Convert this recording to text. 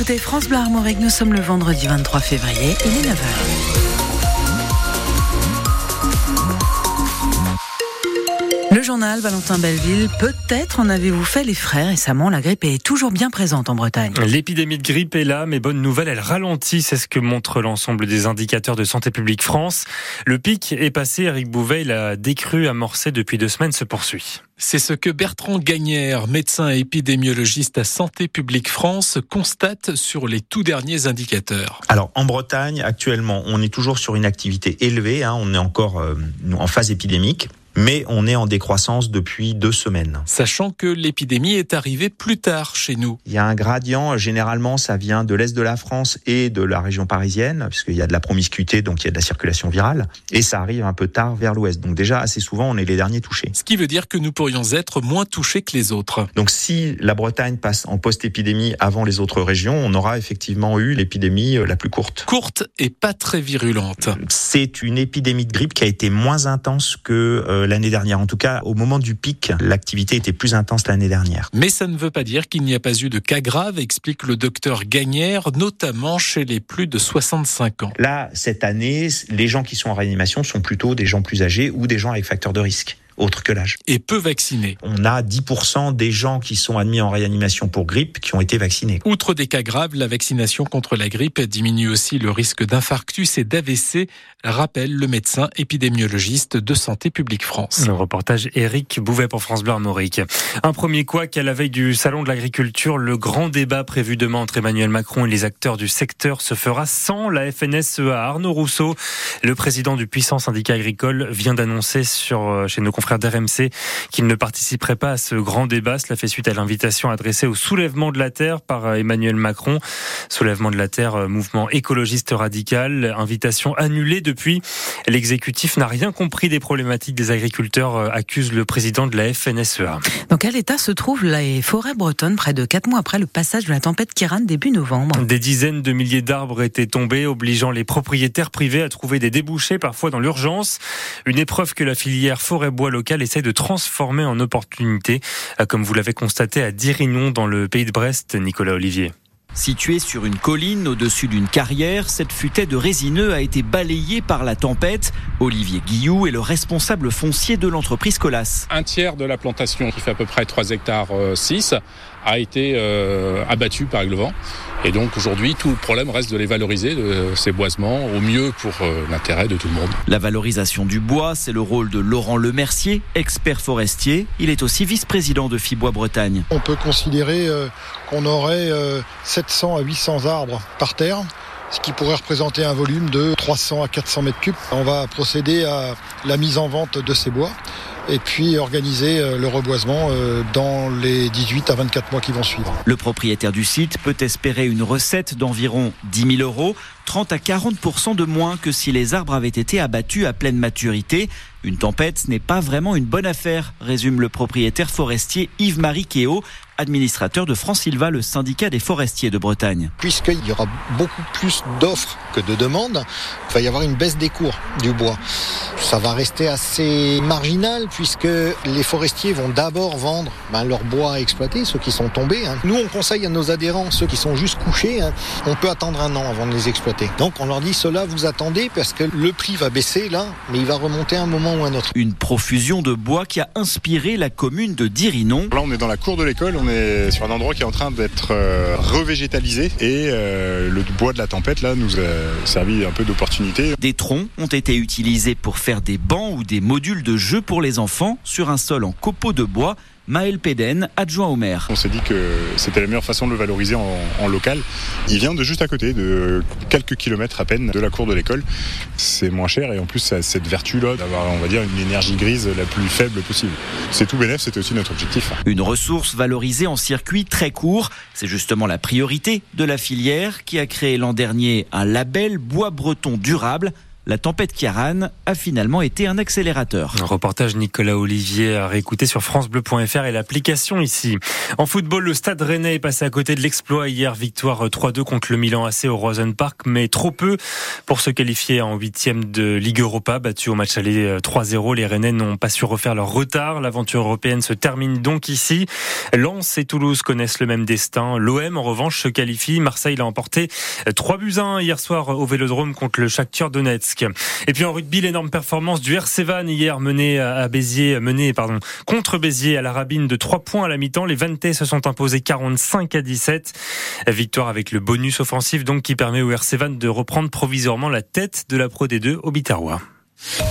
écoutez France Bleu Armorique, nous sommes le vendredi 23 février, il est 9h. Journal Valentin Belleville, peut-être en avez-vous fait les frais récemment, la grippe est toujours bien présente en Bretagne. L'épidémie de grippe est là, mais bonne nouvelle, elle ralentit, c'est ce que montre l'ensemble des indicateurs de Santé publique France. Le pic est passé, Eric Bouvet, la décrue amorcée depuis deux semaines se poursuit. C'est ce que Bertrand Gagnère, médecin et épidémiologiste à Santé publique France, constate sur les tout derniers indicateurs. Alors en Bretagne, actuellement, on est toujours sur une activité élevée, hein, on est encore euh, en phase épidémique mais on est en décroissance depuis deux semaines. Sachant que l'épidémie est arrivée plus tard chez nous. Il y a un gradient, généralement ça vient de l'Est de la France et de la région parisienne, puisqu'il y a de la promiscuité, donc il y a de la circulation virale, et ça arrive un peu tard vers l'Ouest. Donc déjà, assez souvent, on est les derniers touchés. Ce qui veut dire que nous pourrions être moins touchés que les autres. Donc si la Bretagne passe en post-épidémie avant les autres régions, on aura effectivement eu l'épidémie euh, la plus courte. Courte et pas très virulente. C'est une épidémie de grippe qui a été moins intense que euh, l'année dernière. En tout cas, au moment du pic, l'activité était plus intense l'année dernière. Mais ça ne veut pas dire qu'il n'y a pas eu de cas graves, explique le docteur Gagnère, notamment chez les plus de 65 ans. Là, cette année, les gens qui sont en réanimation sont plutôt des gens plus âgés ou des gens avec facteurs de risque autre que l'âge. Et peu vaccinés. On a 10% des gens qui sont admis en réanimation pour grippe qui ont été vaccinés. Outre des cas graves, la vaccination contre la grippe diminue aussi le risque d'infarctus et d'AVC, rappelle le médecin épidémiologiste de Santé publique France. Le reportage Eric Bouvet pour France Bleu Armorique. Un premier quoi qu'à la veille du salon de l'agriculture, le grand débat prévu demain entre Emmanuel Macron et les acteurs du secteur se fera sans la FNSEA. Arnaud Rousseau, le président du puissant syndicat agricole, vient d'annoncer sur euh, chez nos confrères d'RMC qu'il ne participerait pas à ce grand débat. Cela fait suite à l'invitation adressée au soulèvement de la Terre par euh, Emmanuel Macron. Soulèvement de la Terre, euh, mouvement écologiste radical. Invitation annulée depuis. L'exécutif n'a rien compris des problématiques des agriculteurs, euh, accuse le président de la FNSEA. Dans quel état se trouvent les forêts bretonnes près de quatre mois après le passage de la tempête Kiran début novembre? Des dizaines de milliers d'arbres étaient tombés, obligeant les propriétaires privés à trouver des débouchés, parfois dans l'urgence. Une épreuve que la filière forêt-bois local essaie de transformer en opportunité, euh, comme vous l'avez constaté à Dirignon dans le pays de Brest, Nicolas Olivier. Située sur une colline au-dessus d'une carrière, cette futaie de résineux a été balayée par la tempête. Olivier Guillou est le responsable foncier de l'entreprise Colas. Un tiers de la plantation, qui fait à peu près 3 hectares 6, euh, a été euh, abattu par le vent. Et donc aujourd'hui, tout le problème reste de les valoriser, de ces boisements, au mieux pour euh, l'intérêt de tout le monde. La valorisation du bois, c'est le rôle de Laurent Lemercier, expert forestier. Il est aussi vice-président de Fibois Bretagne. On peut considérer euh, qu'on aurait 700 à 800 arbres par terre ce qui pourrait représenter un volume de 300 à 400 mètres cubes. On va procéder à la mise en vente de ces bois et puis organiser euh, le reboisement euh, dans les 18 à 24 mois qui vont suivre. Le propriétaire du site peut espérer une recette d'environ 10 000 euros, 30 à 40 de moins que si les arbres avaient été abattus à pleine maturité. Une tempête n'est pas vraiment une bonne affaire, résume le propriétaire forestier Yves-Marie Kéo, administrateur de Francilva, le syndicat des forestiers de Bretagne. Puisqu'il y aura beaucoup plus d'offres que de demandes, il va y avoir une baisse des cours du bois. Ça va rester assez marginal puisque les forestiers vont d'abord vendre ben, leur bois exploité, ceux qui sont tombés. Hein. Nous, on conseille à nos adhérents, ceux qui sont juste couchés, hein, on peut attendre un an avant de les exploiter. Donc on leur dit cela, vous attendez parce que le prix va baisser là, mais il va remonter un moment ou un autre. Une profusion de bois qui a inspiré la commune de Dirinon. Là, on est dans la cour de l'école, on est sur un endroit qui est en train d'être euh, revégétalisé et euh, le bois de la tempête là nous a servi un peu d'opportunité. Des troncs ont été utilisés pour faire des bancs ou des modules de jeu pour les enfants sur un sol en copeaux de bois Maël Péden, adjoint au maire. On s'est dit que c'était la meilleure façon de le valoriser en, local. Il vient de juste à côté, de quelques kilomètres à peine de la cour de l'école. C'est moins cher et en plus ça a cette vertu-là d'avoir, on va dire, une énergie grise la plus faible possible. C'est tout bénéf, c'était aussi notre objectif. Une ressource valorisée en circuit très court. C'est justement la priorité de la filière qui a créé l'an dernier un label bois breton durable La tempête Kiaran a finalement été un accélérateur. Un reportage Nicolas Olivier à réécouter sur francebleu.fr et l'application ici. En football, le Stade Rennais est passé à côté de l'exploit hier. Victoire 3-2 contre le Milan AC au Rosen Park, mais trop peu pour se qualifier en huitième de Ligue Europa. Battu au match aller 3-0, les Rennais n'ont pas su refaire leur retard. L'aventure européenne se termine donc ici. Lens et Toulouse connaissent le même destin. L'OM, en revanche, se qualifie. Marseille l'a emporté 3 buts 1 hier soir au Vélodrome contre le Shakhtar Donetsk. Et puis en rugby, l'énorme performance du RC Van hier mené à Béziers, mené pardon contre Béziers à la Rabine de 3 points à la mi-temps. Les Vantais se sont imposés 45 à 17. Victoire avec le bonus offensif donc qui permet au RC Van de reprendre provisoirement la tête de la Pro D2 au Biterrois.